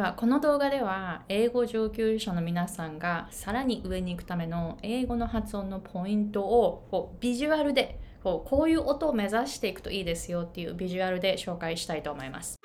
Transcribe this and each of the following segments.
ではこの動画では英語上級者の皆さんがさらに上に行くための英語の発音のポイントをこうビジュアルでこうこういう音を目指していくといいですよっていうビジュアルで紹介したいと思います。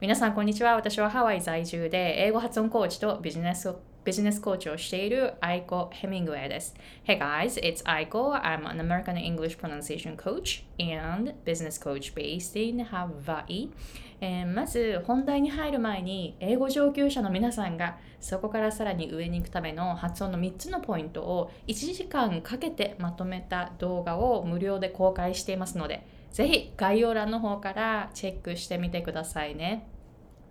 皆さんこんにちは。私はハワイ在住で英語発音コーチとビジネスビジネスコーチをしているアイコ・ヘミングウェイです。Hey guys, it's Aiko. I'm an American English pronunciation coach and business coach based in Hawaii. えー、まず本題に入る前に英語上級者の皆さんがそこからさらに上に行くための発音の3つのポイントを1時間かけてまとめた動画を無料で公開していますのでぜひ概要欄の方からチェックしてみてくださいね。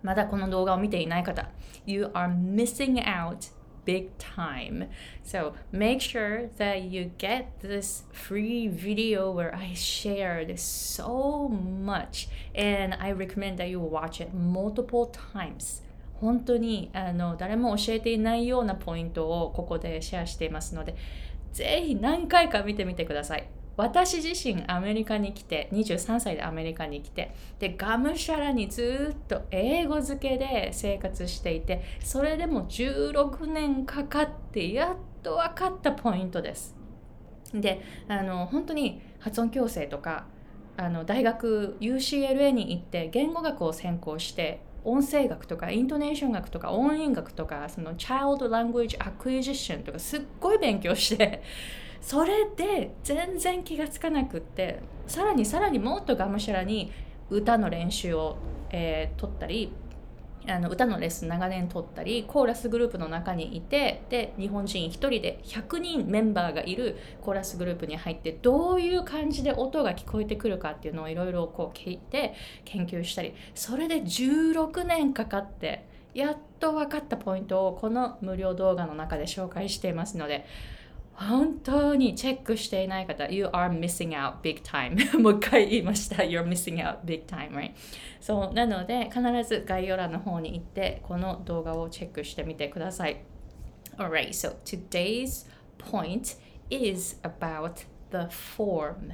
まだこの動画を見ていない方、You are missing out big time. So make sure that you get this free video where I shared so much and I recommend that you watch it multiple times. 本当にあの誰も教えていないようなポイントをここでシェアしていますので、ぜひ何回か見てみてください。私自身アメリカに来て23歳でアメリカに来てでがむしゃらにずっと英語漬けで生活していてそれでも16年かかってやっと分かったポイントです。であの本当に発音矯正とかあの大学 UCLA に行って言語学を専攻して音声学とかイントネーション学とか音韻学とかその Child Language Acquisition とかすっごい勉強して それで全然気が付かなくってさらにさらにもっとがむしゃらに歌の練習を、えー、取ったりあの歌のレッスン長年取ったりコーラスグループの中にいてで日本人1人で100人メンバーがいるコーラスグループに入ってどういう感じで音が聞こえてくるかっていうのをいろいろこう聞いて研究したりそれで16年かかってやっと分かったポイントをこの無料動画の中で紹介していますので本当にチェックしていない方、You are missing out big time もう一回言いました。You're missing out big time, right? そう、なので必ず概要欄の方に行ってこの動画をチェックしてみてください。Alright, so today's point is about the form.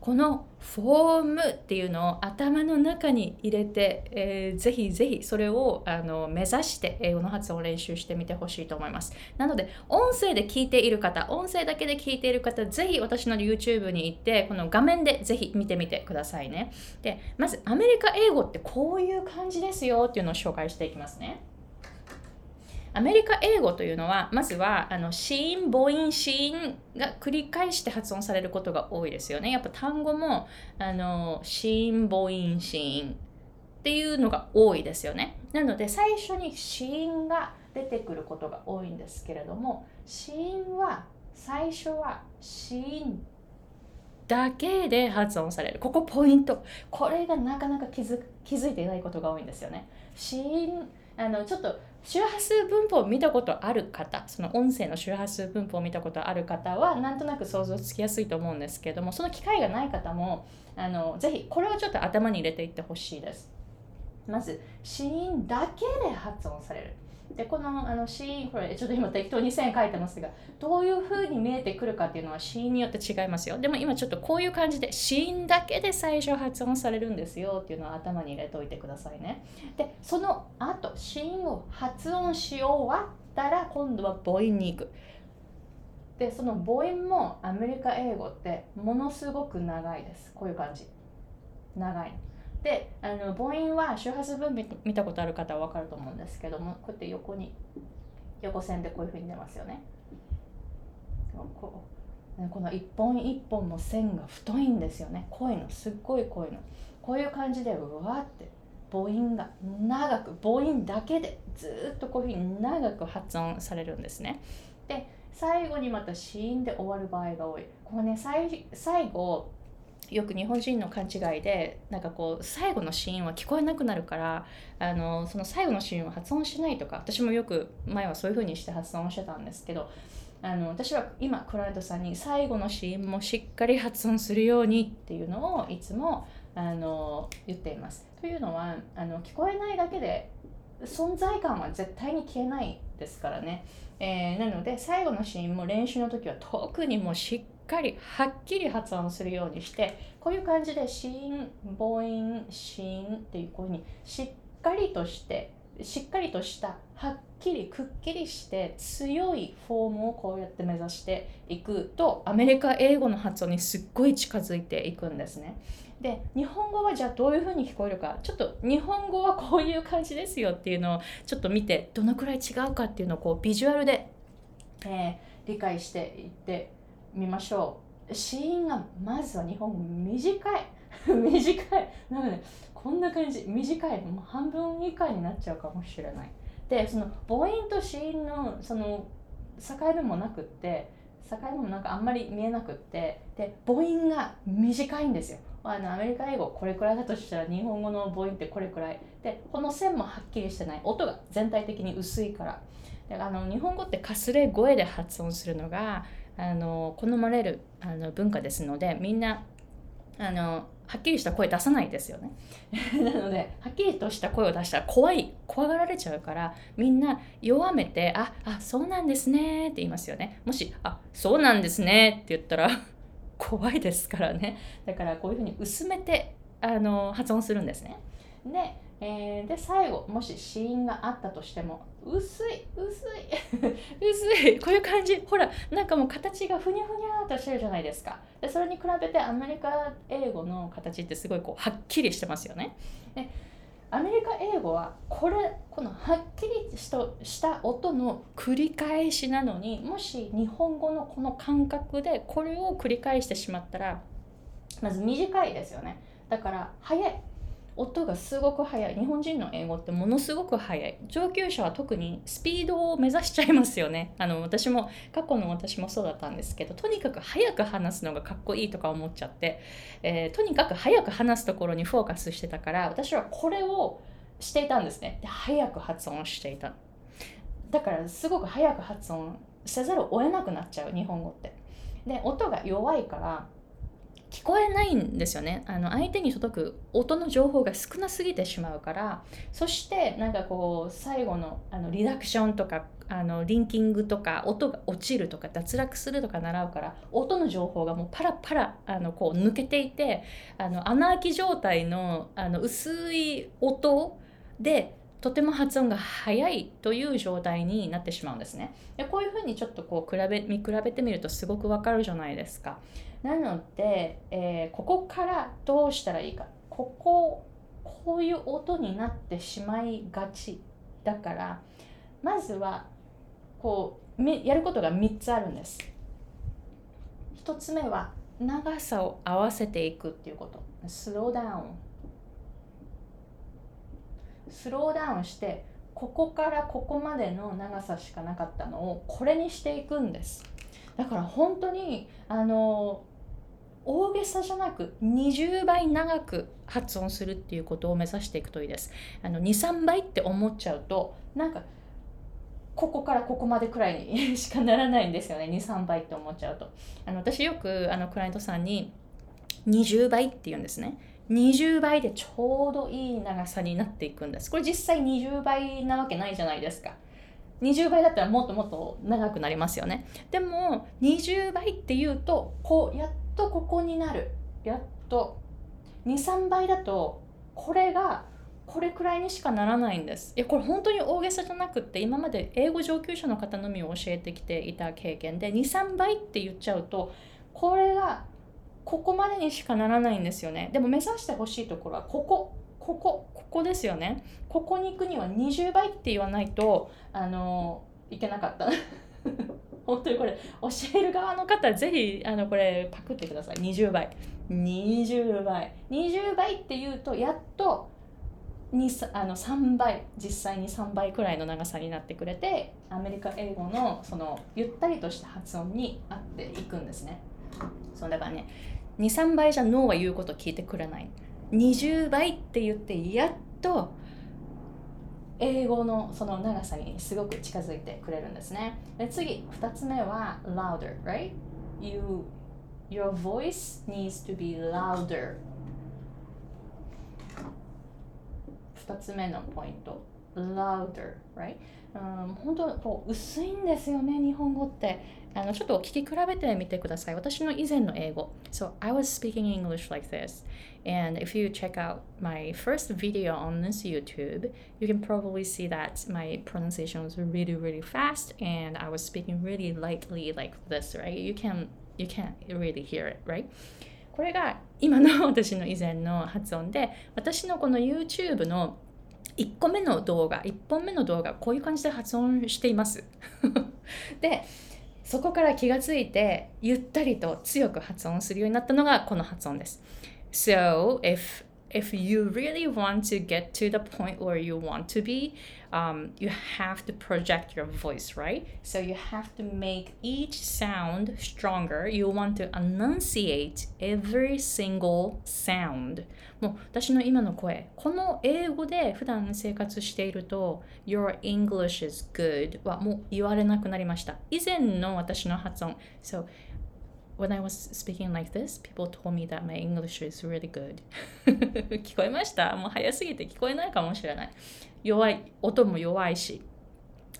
このフォームっていうのを頭の中に入れて、えー、ぜひぜひそれをあの目指して英語の発音を練習してみてほしいと思います。なので、音声で聞いている方、音声だけで聞いている方、ぜひ私の YouTube に行って、この画面でぜひ見てみてくださいね。で、まずアメリカ英語ってこういう感じですよっていうのを紹介していきますね。アメリカ英語というのはまずはあの子音母音子音が繰り返して発音されることが多いですよね。やっぱ単語もあの子音母音子音っていうのが多いですよね。なので最初に子音が出てくることが多いんですけれども子音は最初は子音だけで発音される。ここポイント。これがなかなか気づ気づいていないことが多いんですよね。子音あのちょっと周波数分布を見たことある方その音声の周波数分布を見たことある方はなんとなく想像つきやすいと思うんですけどもその機会がない方もあのぜひこれをちょっと頭に入れていってほしいです。まず子音だけで発音される。でこのあの子音これちょっと今適当に線書いてますがどういうふうに見えてくるかっていうのは子音によって違いますよ。でも今ちょっとこういう感じで子音だけで最初発音されるんですよっていうのを頭に入れておいてくださいね。でその後子音を発音し終わったら今度は母音に行く。でその母音もアメリカ英語ってものすごく長いです。こういう感じ。長い。であの母音は周波数分泌見たことある方は分かると思うんですけどもこうやって横に横線でこういうふうに出ますよね。ここの一本一本の線が太いんですよね。濃いのすっごい濃いの。こういう感じでうわって母音が長く母音だけでずっとこういうふうに長く発音されるんですね。で最後にまた子音で終わる場合が多い。これね最最後よく日本人の勘違いでなんかこう最後のシーンは聞こえなくなるからあのその最後のシーンは発音しないとか私もよく前はそういう風にして発音してたんですけどあの私は今クライアントさんに最後のシーンもしっかり発音するようにっていうのをいつもあの言っています。というのはあの聞こえないだけで存在感は絶対に消えないですからね。えー、なので最後のシーンも練習の時は特にもうしっかりはっきり発音するようにしてこういう感じで子音母音子音っていうこういうふうにしっかりとしてしっかりとしたはっきりくっきりして強いフォームをこうやって目指していくとアメリカ英語の発音にすっごい近づいていくんですね。で日本語はじゃあどういうふうに聞こえるかちょっと日本語はこういう感じですよっていうのをちょっと見てどのくらい違うかっていうのをこうビジュアルで、えー、理解していってみましょう。子音がまずは日本語短い。短い。なのでこんな感じ。短い。もう半分以下になっちゃうかもしれない。でその母音と子音のその境目もなくって境目もなんかあんまり見えなくってで母音が短いんですよ。あのアメリカ英語これくらいだとしたら日本語の母音ってこれくらい。でこの線もはっきりしてない。音が全体的に薄いから。であの日本語ってかすれ声で発音するのがあの好まれるあの文化ですのでみんなあのはっきりした声出さないですよね。なのではっきりとした声を出したら怖い怖がられちゃうからみんな弱めて「ああそうなんですね」って言いますよね。もし「あそうなんですね」って言ったら 怖いですからね。だからこういうふうに薄めてあの発音するんですね。でえー、で最後もし死因があったとしても薄い薄い。薄い。こういう感じ。ほらなんかもう形がふにゃふにゃっとしてるじゃないですか。でそれに比べてアメリカ英語の形ってすごいこうはっきりしてますよね。でアメリカ英語はこれこのはっきりした音の繰り返しなのにもし日本語のこの感覚でこれを繰り返してしまったらまず短いですよね。だから早い。音がすごく速い。日本人の英語ってものすごく速い。上級者は特にスピードを目指しちゃいますよね。あの私も過去の私もそうだったんですけどとにかく速く話すのがかっこいいとか思っちゃって、えー、とにかく速く話すところにフォーカスしてたから私はこれをしていたんですね。で速く発音していただからすごく速く発音せざるを得なくなっちゃう日本語って。で音が弱いから聞こえないんですよねあの相手に届く音の情報が少なすぎてしまうからそしてなんかこう最後のあのリダクションとかあのリンキングとか音が落ちるとか脱落するとか習うから音の情報がもうパラパラあのこう抜けていてあの穴開き状態のあの薄い音でとても発音が速いという状態になってしまうんですね。でこういうふうにちょっとこう比べ見比べてみるとすごくわかるじゃないですか。なので、えー、ここからどうしたらいいか。こここういう音になってしまいがちだからまずはこうやることが3つあるんです。1つ目は長さを合わせていくっていうこと。スローダウン。スローダウンしてここからここまでの長さしかなかったのをこれにしていくんですだから本当にあの大げさじゃなく20倍長く発音するっていうことを目指していくといいです。あの23倍って思っちゃうとなんかここからここまでくらいに しかならないんですよね。23倍って思っちゃうと。あの私よくあのクライアントさんに20倍って言うんですね。20倍でちょうどいい長さになっていくんです。これ実際20倍なわけないじゃないですか。20倍だったらもっともっと長くなりますよね。でも20倍っていうとこうやってとここになる。やっと。23倍だとこれがこれくらいにしかならないんです。いやこれ本当に大げさじゃなくって今まで英語上級者の方のみを教えてきていた経験で23倍って言っちゃうとこれがここまでにしかならないんですよね。でも目指してほしいところはここ。ここ。ここですよね。ここに行くには20倍って言わないとあのいけなかった。本当にこれ教える側の方ぜひあのこれパクってください。20倍。20倍。20倍っていうとやっとあの3倍実際に3倍くらいの長さになってくれてアメリカ英語のそのゆったりとした発音に合っていくんですね。そうだからね23倍じゃ脳は言うこと聞いてくれない。20倍って言ってやっと英語のその長さにすごく近づいてくれるんですね。で次2つ目は louder right? You your voice needs to be louder. 2つ目のポイント。louder right? うん、本当こう薄いんですよね日本語って。あのちょっと聞き比べてみてください。私の以前の英語。So, I was speaking English like this. And if you check out my first video on this YouTube, you can probably see that my pronunciation was really, really fast and I was speaking really lightly like this, right? You can you can't really hear it, right? これが今の私の以前の発音で、私のこの YouTube の1個目の動画、1本目の動画、こういう感じで発音しています。で、そこから気がついてゆったりと強く発音するようになったのがこの発音です。So if if you really want to get to the point where you want to be, um, you have to project your voice, right? So you have to make each sound stronger. You want to enunciate every single sound. もう私の今の声、この英語で普段生活していると、Your English is good はもう言われなくなりました。以前の私の発音。So when I was speaking like this, people told me that my English is really good. 聞こえましたもう早すぎて聞こえないかもしれない。 弱い、音も弱いし。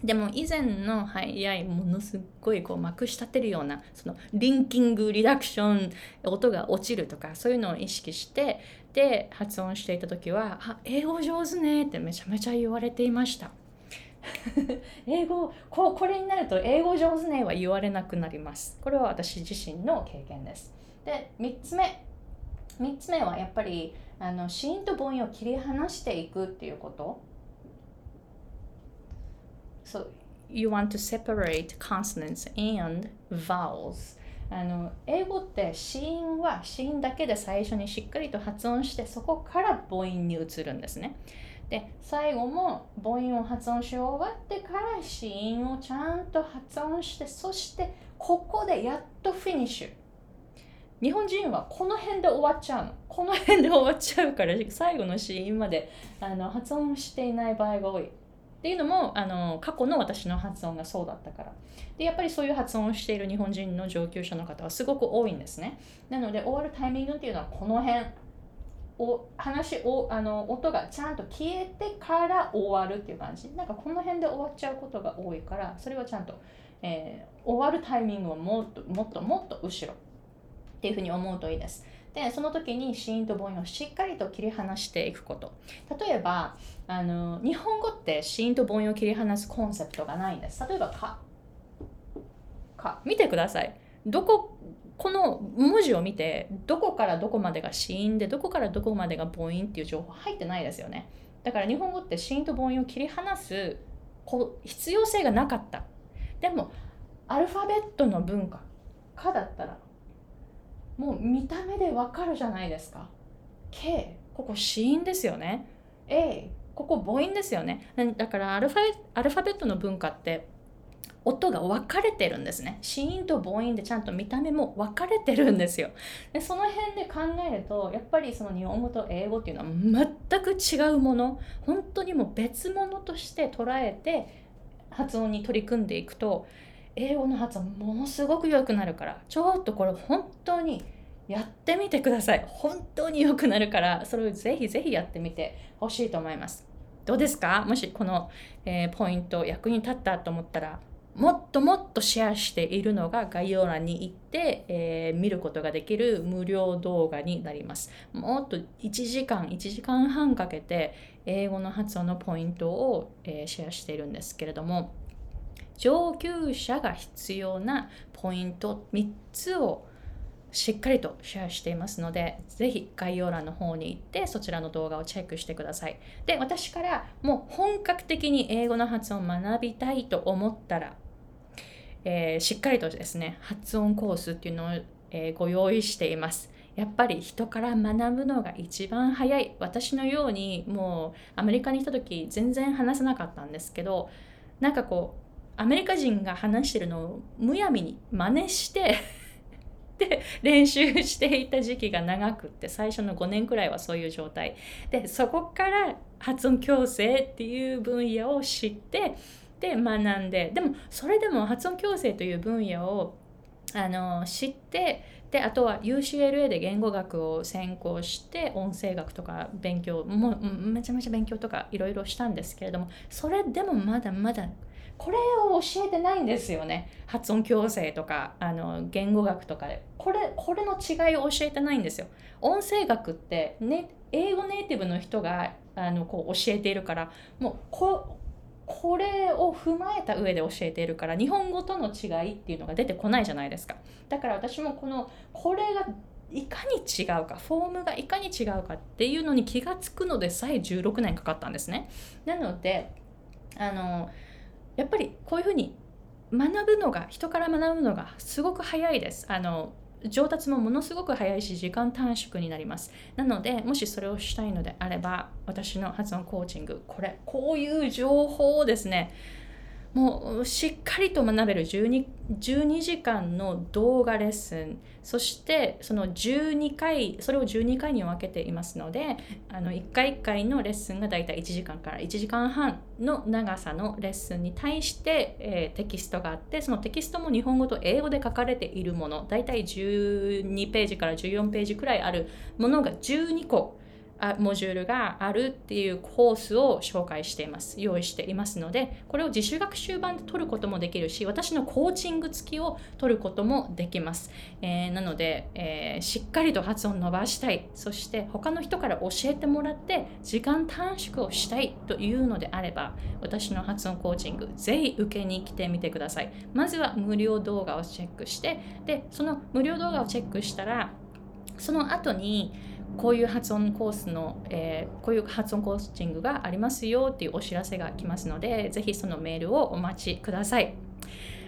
でも以前の速いものすごいこうまくし立てるようなそのリンキングリダクション音が落ちるとかそういうのを意識してで発音していた時は「あ英語上手ね」ってめちゃめちゃ言われていました。英語こうこれになると英語上手ねは言われなくなりますこれは私自身の経験ですで3つ目3つ目はやっぱりあの子音と母音を切り離していくっていうこと So you want to separate consonants and vowels. あの英語って子音は子音だけで最初にしっかりと発音してそこから母音に移るんですね。で最後も母音を発音し終わってから子音をちゃんと発音してそしてここでやっとフィニッシュ。日本人はこの辺で終わっちゃうの。この辺で終わっちゃうから最後の子音まであの発音していない場合が多い。っていうのもあの過去の私の発音がそうだったから。でやっぱりそういう発音をしている日本人の上級者の方はすごく多いんですね。なので終わるタイミングっていうのはこの辺お話おあの音がちゃんと消えてから終わるっていう感じ。なんかこの辺で終わっちゃうことが多いからそれはちゃんと、えー、終わるタイミングをもっともっともっと後ろっていうふうに思うといいです。でその時に子音と母音をしっかりと切り離していくこと。例えばあの日本語って子音と母音を切り離すコンセプトがないんです。例えば「か」「か」見てください。どここの文字を見てどこからどこまでが子音でどこからどこまでが母音っていう情報入ってないですよね。だから日本語って子音と母音を切り離すこう必要性がなかった。でもアルファベットの文化「か」だったらもう見た目でわかるじゃないですか。K ここ子音ですよね。A ここ母音ですよね。だからアルファアルファベットの文化って音が分かれてるんですね。子音と母音でちゃんと見た目も分かれてるんですよ。でその辺で考えるとやっぱりその日本語と英語っていうのは全く違うもの。本当にもう別物として捉えて発音に取り組んでいくと英語の発音ものすごく良くなるからちょっとこれ本当にやってみてください。本当に良くなるからそれをぜひぜひやってみてほしいと思います。どうですか？もしこの、えー、ポイント役に立ったと思ったらもっともっとシェアしているのが概要欄に行って、えー、見ることができる無料動画になります。もっと1時間、1時間半かけて英語の発音のポイントを、えー、シェアしているんですけれども、上級者が必要なポイント3つをしっかりとシェアしていますので、ぜひ概要欄の方に行ってそちらの動画をチェックしてください。で、私からもう本格的に英語の発音を学びたいと思ったら、えー、しっかりとですね発音コースっていうのを、えー、ご用意しています。やっぱり人から学ぶのが一番早い私のようにもうアメリカに来た時全然話せなかったんですけどなんかこうアメリカ人が話してるのをむやみに真似して で練習していた時期が長くって最初の5年くらいはそういう状態。でそこから発音矯正っていう分野を知ってで学んででもそれでも発音矯正という分野をあの知ってであとは UCLA で言語学を専攻して音声学とか勉強もめちゃめちゃ勉強とかいろいろしたんですけれどもそれでもまだまだこれを教えてないんですよね。発音矯正とかあの言語学とかで。これこれの違いを教えてないんですよ。音声学って、ね、英語ネイティブの人があのこう教えているからもうここれを踏まえた上で教えているから日本語との違いっていうのが出てこないじゃないですか。だから私もこのこれがいかに違うかフォームがいかに違うかっていうのに気が付くのでさえ16年かかったんですね。なのであのやっぱりこういうふうに学ぶのが人から学ぶのがすごく早いです。あの上達もものすごく早いし時間短縮になります。なのでもしそれをしたいのであれば私の発音コーチングこれこういう情報をですねもうしっかりと学べる。12, 12時間の動画レッスン。そしてその12回それを12回に分けていますのであの1回1回のレッスンがだいたい1時間から1時間半の長さのレッスンに対して、えー、テキストがあってそのテキストも日本語と英語で書かれているもの。だいたい12ページから14ページくらいあるものが12個モジュールがあるっていうコースを紹介しています。用意していますので、これを自主学習版で取ることもできるし、私のコーチング付きを取ることもできます。えー、なので、えー、しっかりと発音伸ばしたい、そして他の人から教えてもらって時間短縮をしたいというのであれば、私の発音コーチング、ぜひ受けに来てみてください。まずは無料動画をチェックして、で、その無料動画をチェックしたら、その後に、こういう発音コースの、えー、こういう発音コーチングがありますよっていうお知らせが来ますので、ぜひそのメールをお待ちください。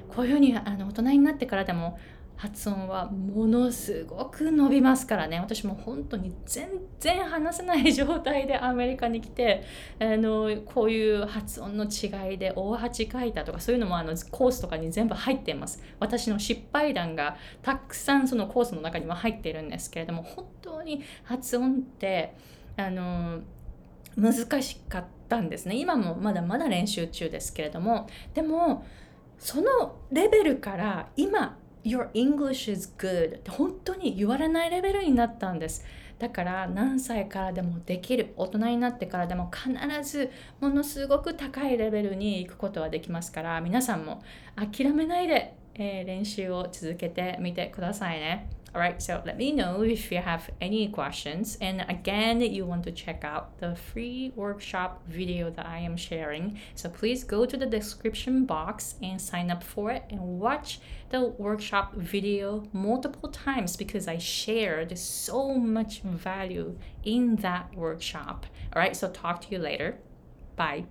こういうふうにあの大人になってからでも発音はものすごく伸びますからね。私も本当に全然話せない状態でアメリカに来てあのこういう発音の違いで大八書いたとかそういうのもあのコースとかに全部入っています。私の失敗談がたくさんそのコースの中には入っているんですけれども本当に発音ってあの難しかったんですね。今もまだまだ練習中ですけれども。でもそのレベルから今 Your English is good って本当に言われないレベルになったんです。だから何歳からでもできる大人になってからでも必ずものすごく高いレベルに行くことはできますから皆さんも諦めないで、えー、練習を続けてみてくださいね。Alright, so let me know if you have any questions. And again, you want to check out the free workshop video that I am sharing. So please go to the description box and sign up for it and watch the workshop video multiple times because I shared so much value in that workshop. Alright, so talk to you later. Bye.